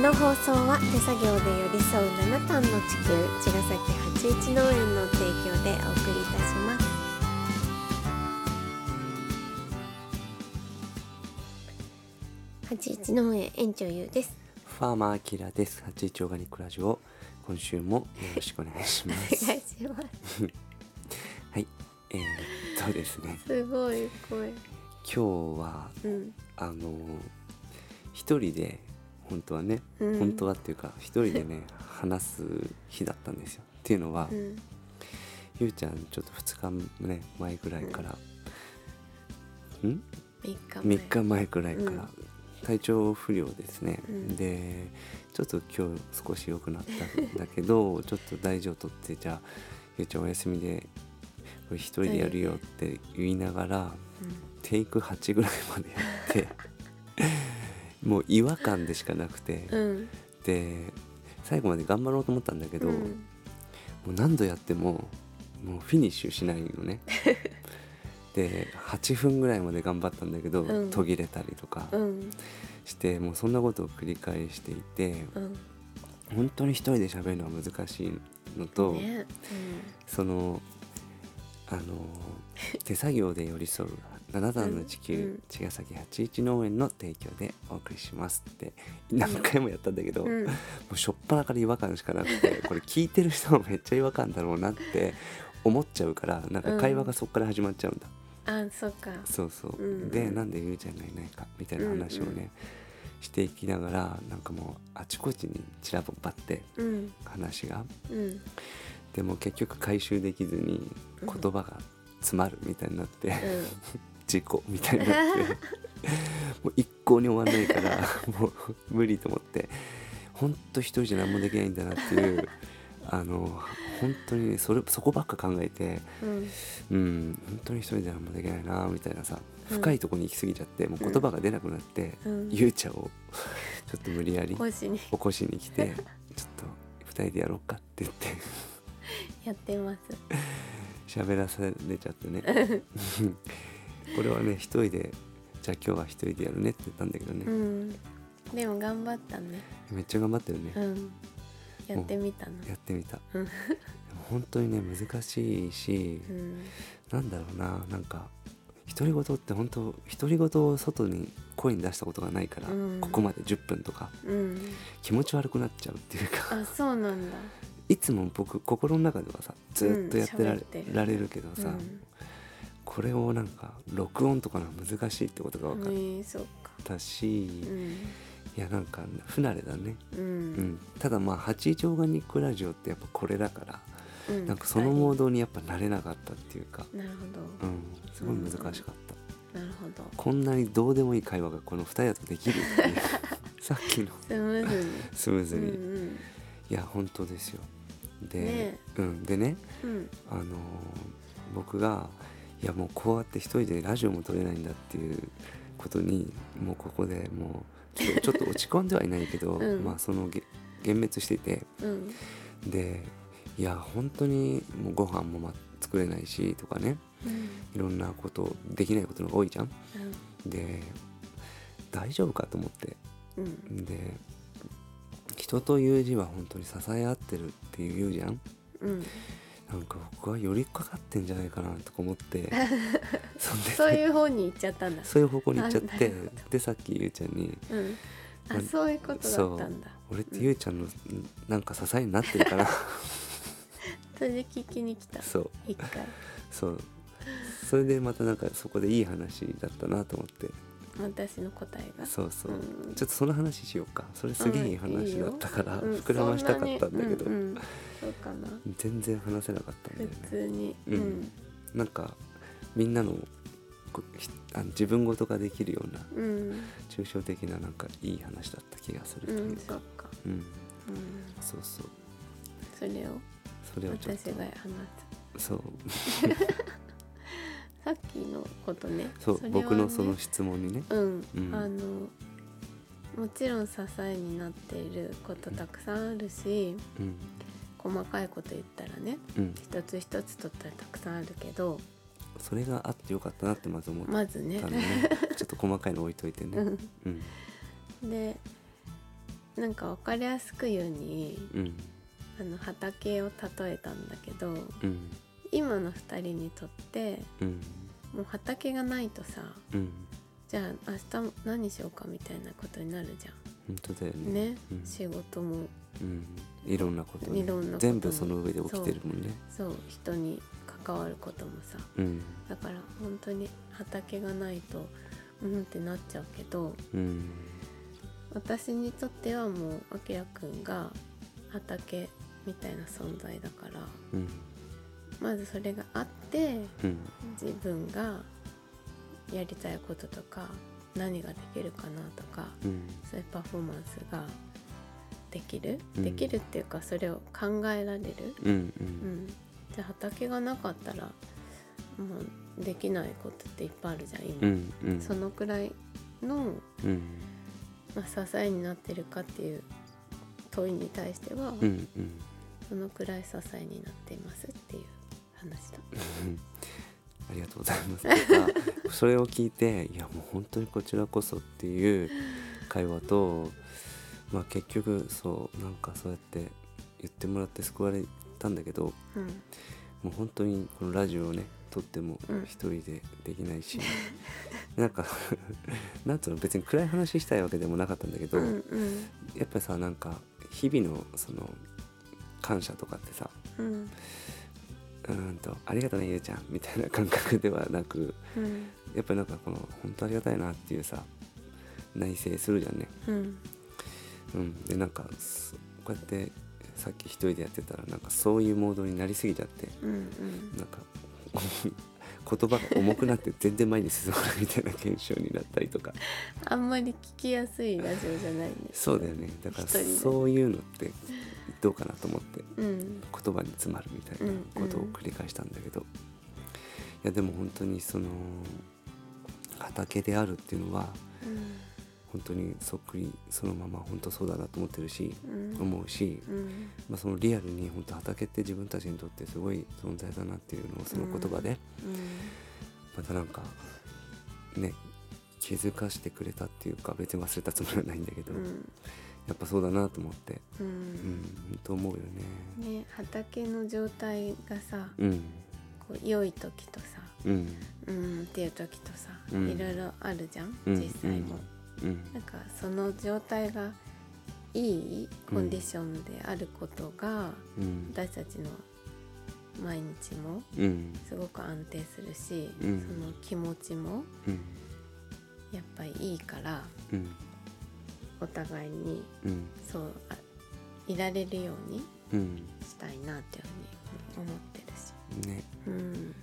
の放送は手作業で寄り添う七段の地球茅ヶ崎八一農園の提供でお送りいたします八一農園園長ゆうですファーマーアキラです。八一オーガニックラジオ。今週もよろしくお願いしまおす。願いします はい。えー、っとですね。すごい声今日はうんあの一人で本当はね、うん。本当はっていうか一人でね 話す日だったんですよ。っていうのは、うん。ゆうちゃんちょっと二日ね前ぐらいから、ん？三日前。3日前くらいから、うん。体調不良ですね、うん。でちょっと今日少し良くなったんだけど ちょっと大事を取ってじゃあゆうちゃんお休みでこれ一人でやるよって言いながらテイク8ぐらいまでやって もう違和感でしかなくて、うん。で最後まで頑張ろうと思ったんだけど、うん。もう何度やってももうフィニッシュしないのね。で8分ぐらいまで頑張ったんだけど、うん。途切れたりとかうん。して、もうそんなことを繰り返していてうん。本当に一人で喋るのは難しいのと、ね。そのあの手作業で寄り添う七段の地球、うん。うん茅ヶ崎八一農園の提供でお送りしますって何回もやったんだけど、うん。もうしょっぱなから違和感しかなくてこれ聞いてる人もめっちゃ違和感だろうなって思っちゃうからなんか会話がそこから始まっちゃうんだ、あそっか。そうそう、うん。でなんでゆうちゃんがいないかみたいな話をね、うん。うんしていきながらなんかもうあちこちに散らばってうん。話が。うん。でも結局回収できずにうん。言葉が詰まるみたいになって、うん事故みたいになって。もう一向に終わんないから もう無理と思って。本当一人じゃ何もできないんだなっていう あの本当にそれそこばっか考えてうん。うん本当に一人で何もできないなみたいなさうん。深いところに行き過ぎちゃってもう言葉が出なくなって、うん。ゆうちゃんをちょっと無理やり起こしに。来てちょっと二人でやろうかって言って。やってます。喋らされちゃってねこれはね一人でじゃあ今日は一人でやるねって言ったんだけどね、うん。でも頑張ったね。めっちゃ頑張ってるね、うん。やってみたの。やってみた。本当にね難しいし、うん。なんだろうななんか独り言って本当独り言を外に声に出したことがないから、うん。ここまで10分とかうん。気持ち悪くなっちゃうっていうかあそうなんだ。いつも僕心の中ではさずっとやってられ,、うんられるけどさ、うんこれをなんか録音とかのが難しいってことが分かったし、うん。いやなんか不慣れだね、ううん。ん、ただまあ八一オーガニックラジオってやっぱこれだから、うん。なんかそのモードにやっぱ慣れなかったっていうか、なるほうん、すごい難しかった、どなるほど。こんなにどうでもいい会話がこの2人だとできるっていう。さっきの。スムーズに。スムーズに、うんうん。いや本当ですよ。で,、ねうん、でね、うん。あのー僕がいやもうこうやって一人でラジオも撮れないんだっていうことにもうここでもうちょっと ちょっと落ち込んではいないけど、うん。まあそのげ幻滅していて。うん。でいや本当にもうご飯もま作れないしとかね。うん。いろんなことできないことの方が多いじゃん。で大丈夫かと思って。うん。で人という字は本当に支え合ってるっていう言うじゃん。うんなんか僕は寄りかかってんじゃないかなとか思って。そんでそういう方に行っちゃったんだ。そういう方向に行っちゃって。でさっきゆうちゃんに。うん。あまそういうことだったんだ「俺ってゆうちゃんのなんか支えになってるかな それで聞きに来た。そう。一回。そう。それでまたなんかそこでいい話だったなと思って私の答えが。そうそう、うん。ちょっとその話しようか。それすげえいい話だったから、うん膨らましたかったんだけど、うんうん。そうかな。全然話せなかったんだよね。普通に。ううん。んなんかみんなのあの自分事ができるようなうん。抽象的ななんかいい話だった気がするとういうんかそうか。うん、うん。そうそう。それをそれをちょっと。私が話そう。す さっきのことね。そう、僕のその質問にね。うん、うん。あのもちろん支えになっていることたくさんあるしうん。細かいこと言ったらねうん。一つ一つとったらたくさんあるけどそれがあってよかったなってまず思った。まずね。のねちょっと細かいの置いといてね。うん。うん。でなんか分かりやすく言うにうん。あの畑を例えたんだけどうん。今の2人にとってうんもう畑がないとさうん。じゃあ明日何しようかみたいなことになるじゃ本当だよんね。ね、うん。仕事も。うん、いろんなこと,、ね、いろんなこと全部その上で起きてるもんね。そう。人に関わることもさ。うん。だから本当に畑がないとうんってなっちゃうけどうん。私にとってはもうあきらくんが畑みたいな存在だからうんまずそれがあってうん。自分がやりたいこととか何ができるかなとかうん。そういうパフォーマンスができる、うん。できるっていうかそれを考えられる、うんじゃあ畑がなかったらもうできないことっていっぱいあるじゃん今、うんうん。そのくらいの、うん。まあ、支えになってるかっていう問いに対しては、そのくらい支えになっていますっていう話だ。ありがとうございます。なんかそれを聞いていやもう本当にこちらこそっていう会話と、まあ、結局そうなんかそうやって言ってもらって救われたんだけどうんもう本当にこのラジオをね撮ってもうん一人でできないし、なんかなんつうの別に暗い話したいわけでもなかったんだけど、うんうんやっぱりさなんか日々のその感謝とかってさうんうーんと「ありがとうねゆうちゃん」みたいな感覚ではなくうん。やっぱりなんかこの本当ありがたいなっていうさ内省するじゃんね。うん。うん、でなんかすこうやってさっき一人でやってたらなんかそういうモードになりすぎちゃってうんうん。なんか言葉が重くなって全然前に進まないみたいな現象になったりとか。あんまり聞きやすいラジオじゃないね。そうだよね。だからそういうのってどうかなと思ってうん。言葉に詰まるみたいなことを繰り返したんだけど、いやでも本当にその畑であるっていうのは本当にそっくりそのまま本当そうだなと思ってるし、うん。思うし、うん。まあ、そのリアルに本当畑って自分たちにとってすごい存在だなっていうのをその言葉でまたなんかね気づかしてくれたっていうか別に忘れたつもりはないんだけど、うん。やっぱそうだなと思ってううんん本当思うよね。ね畑の状態がさうん。こう良い時とさうん。うんっていう時とさうん。いろいろあるじゃんうん。実際も。うんなんかその状態がいいコンディションであることがうん。私たちの毎日もうん。すごく安定するし、うん。その気持ちもうん。やっぱりいいからうん。お互いにうん。そうあいられるようにうん。したいなっていうふうに思ってるし、ね。うん。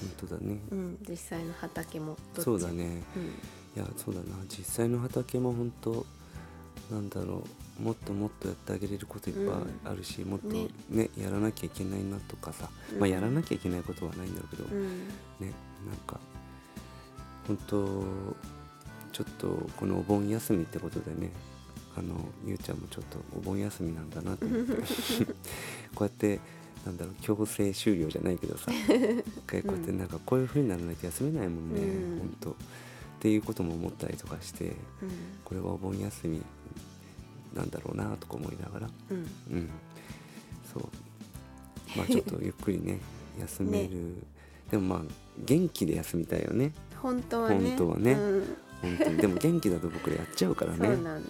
本当だね。うん、実際の畑も。そうだね。うんいやそうだな。実際の畑も本当なんだろう。もっともっとやってあげれることいっぱいあるし、もっとね。ねやらなきゃいけないなとかさ、うん。まあやらなきゃいけないことはないんだろうけど、うん。ねなんか本当ちょっとこのお盆休みってことでねあのゆうちゃんもちょっとお盆休みなんだなと思って。こうやってなんだろう強制終了じゃないけどさ こうやってなんかこういう風にならないと休めないもんね、うん。本当っていうことも思ったりとかしてうん。これはお盆休みなんだろうなとか思いながら。うん。うん。そう。まあちょっと ゆっくりね休める、でもまあ元気で休みたいよね。本当はね。本当はね。うん。本当に。でも元気だと僕らやっちゃうからね。そうだね。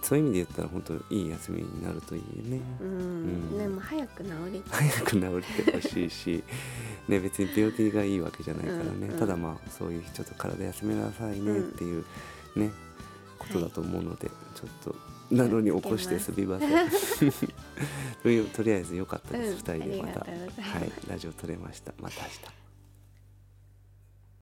そういう意味で言ったら本当いい休みになるといいよね。うん、うん。でも早く治り早く治ってほしいしね別に病気がいいわけじゃないからね、うんうん。ただまあそういうちょっと体休めなさいねっていうね、ことだと思うので、ちょっとなのに起こしてす。みません。というとりあえず良かったです、うん。2人でまた。はい。ラジオ撮れました。また明日